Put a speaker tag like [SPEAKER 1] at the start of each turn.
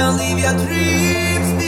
[SPEAKER 1] Utan liv jag trivs